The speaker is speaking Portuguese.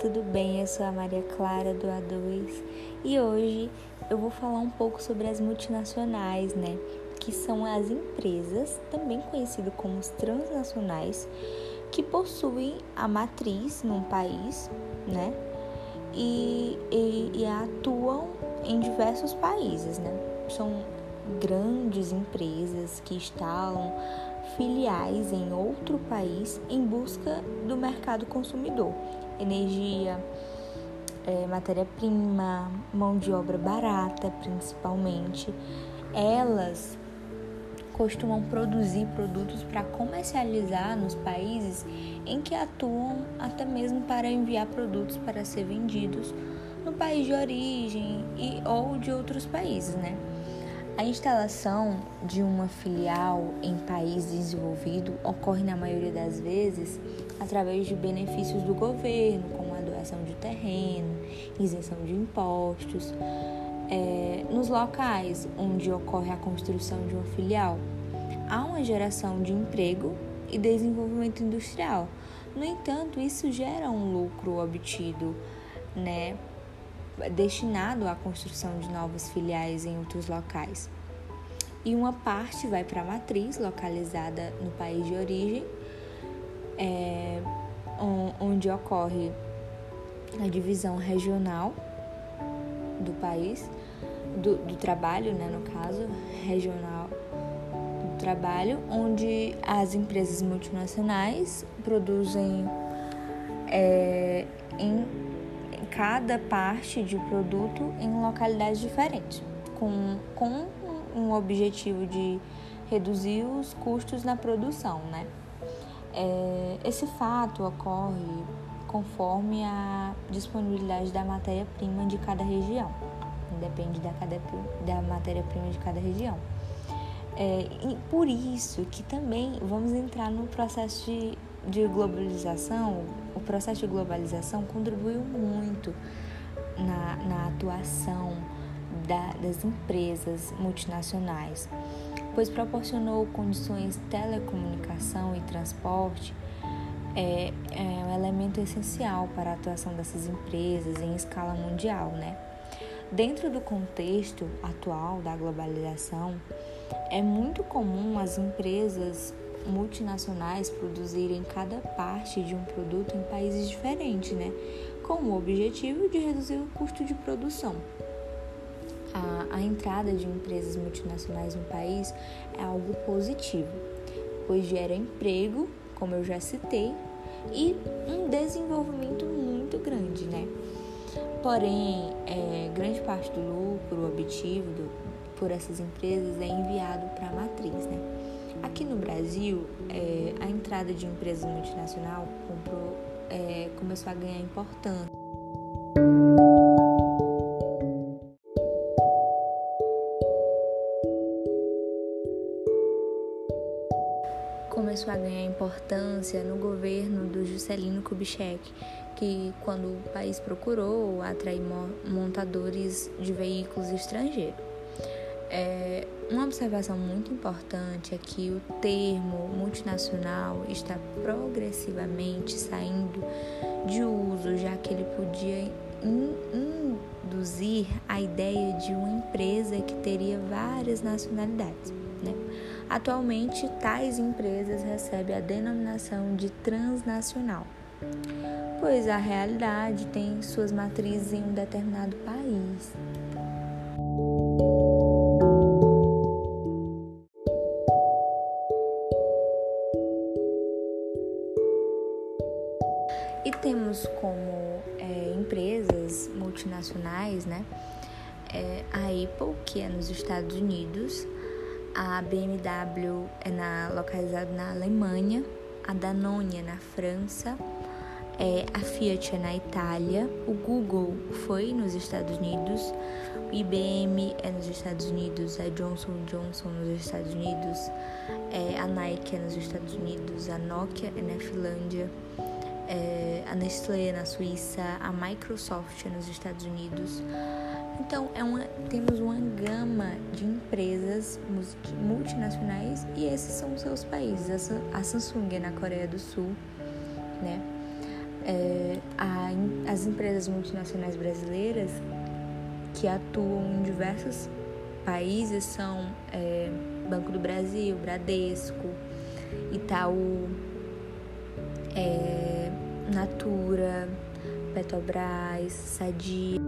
tudo bem? Eu sou a Maria Clara do A2 e hoje eu vou falar um pouco sobre as multinacionais, né? Que são as empresas, também conhecidas como os transnacionais, que possuem a matriz num país, né? E, e, e atuam em diversos países, né? São grandes empresas que instalam filiais em outro país em busca do mercado consumidor, energia, é, matéria-prima, mão de obra barata, principalmente. Elas costumam produzir produtos para comercializar nos países em que atuam, até mesmo para enviar produtos para ser vendidos no país de origem e ou de outros países, né? A instalação de uma filial em país desenvolvido ocorre na maioria das vezes através de benefícios do governo, como a doação de terreno, isenção de impostos. É, nos locais onde ocorre a construção de uma filial, há uma geração de emprego e desenvolvimento industrial. No entanto, isso gera um lucro obtido né, destinado à construção de novas filiais em outros locais. E uma parte vai para a matriz, localizada no país de origem, é, onde ocorre a divisão regional do país, do, do trabalho, né, no caso, regional do trabalho, onde as empresas multinacionais produzem é, em cada parte de produto em localidades diferentes, com, com um objetivo de reduzir os custos na produção, né? É, esse fato ocorre conforme a disponibilidade da matéria-prima de cada região, depende da, da matéria-prima de cada região. É, e por isso que também vamos entrar no processo de de globalização, o processo de globalização contribuiu muito na, na atuação da, das empresas multinacionais, pois proporcionou condições de telecomunicação e transporte é, é um elemento essencial para a atuação dessas empresas em escala mundial, né? Dentro do contexto atual da globalização, é muito comum as empresas multinacionais produzirem cada parte de um produto em países diferentes, né? Com o objetivo de reduzir o custo de produção. A, a entrada de empresas multinacionais no país é algo positivo, pois gera emprego, como eu já citei, e um desenvolvimento muito grande, né? Porém, é, grande parte do lucro obtido do, por essas empresas é enviado para a matriz, né? Aqui no Brasil, é, a entrada de empresas multinacionais comprou, é, começou a ganhar importância. Começou a ganhar importância no governo do Juscelino Kubitschek, que quando o país procurou atrair montadores de veículos estrangeiros. É, uma observação muito importante é que o termo multinacional está progressivamente saindo de uso, já que ele podia induzir a ideia de uma empresa que teria várias nacionalidades. Né? Atualmente, tais empresas recebem a denominação de transnacional, pois a realidade tem suas matrizes em um determinado país. Temos como é, empresas multinacionais, né? É, a Apple, que é nos Estados Unidos, a BMW é na, localizada na Alemanha, a Danone é na França, é, a Fiat é na Itália, o Google foi nos Estados Unidos, o IBM é nos Estados Unidos, a Johnson Johnson nos Estados Unidos, é, a Nike é nos Estados Unidos, a Nokia é na Finlândia, é, a Nestlé na Suíça, a Microsoft nos Estados Unidos. Então, é uma, temos uma gama de empresas multinacionais e esses são os seus países. A Samsung é na Coreia do Sul, né? É, a, as empresas multinacionais brasileiras que atuam em diversos países são é, Banco do Brasil, Bradesco, Itaú, é, Natura, Petrobras, Sadia.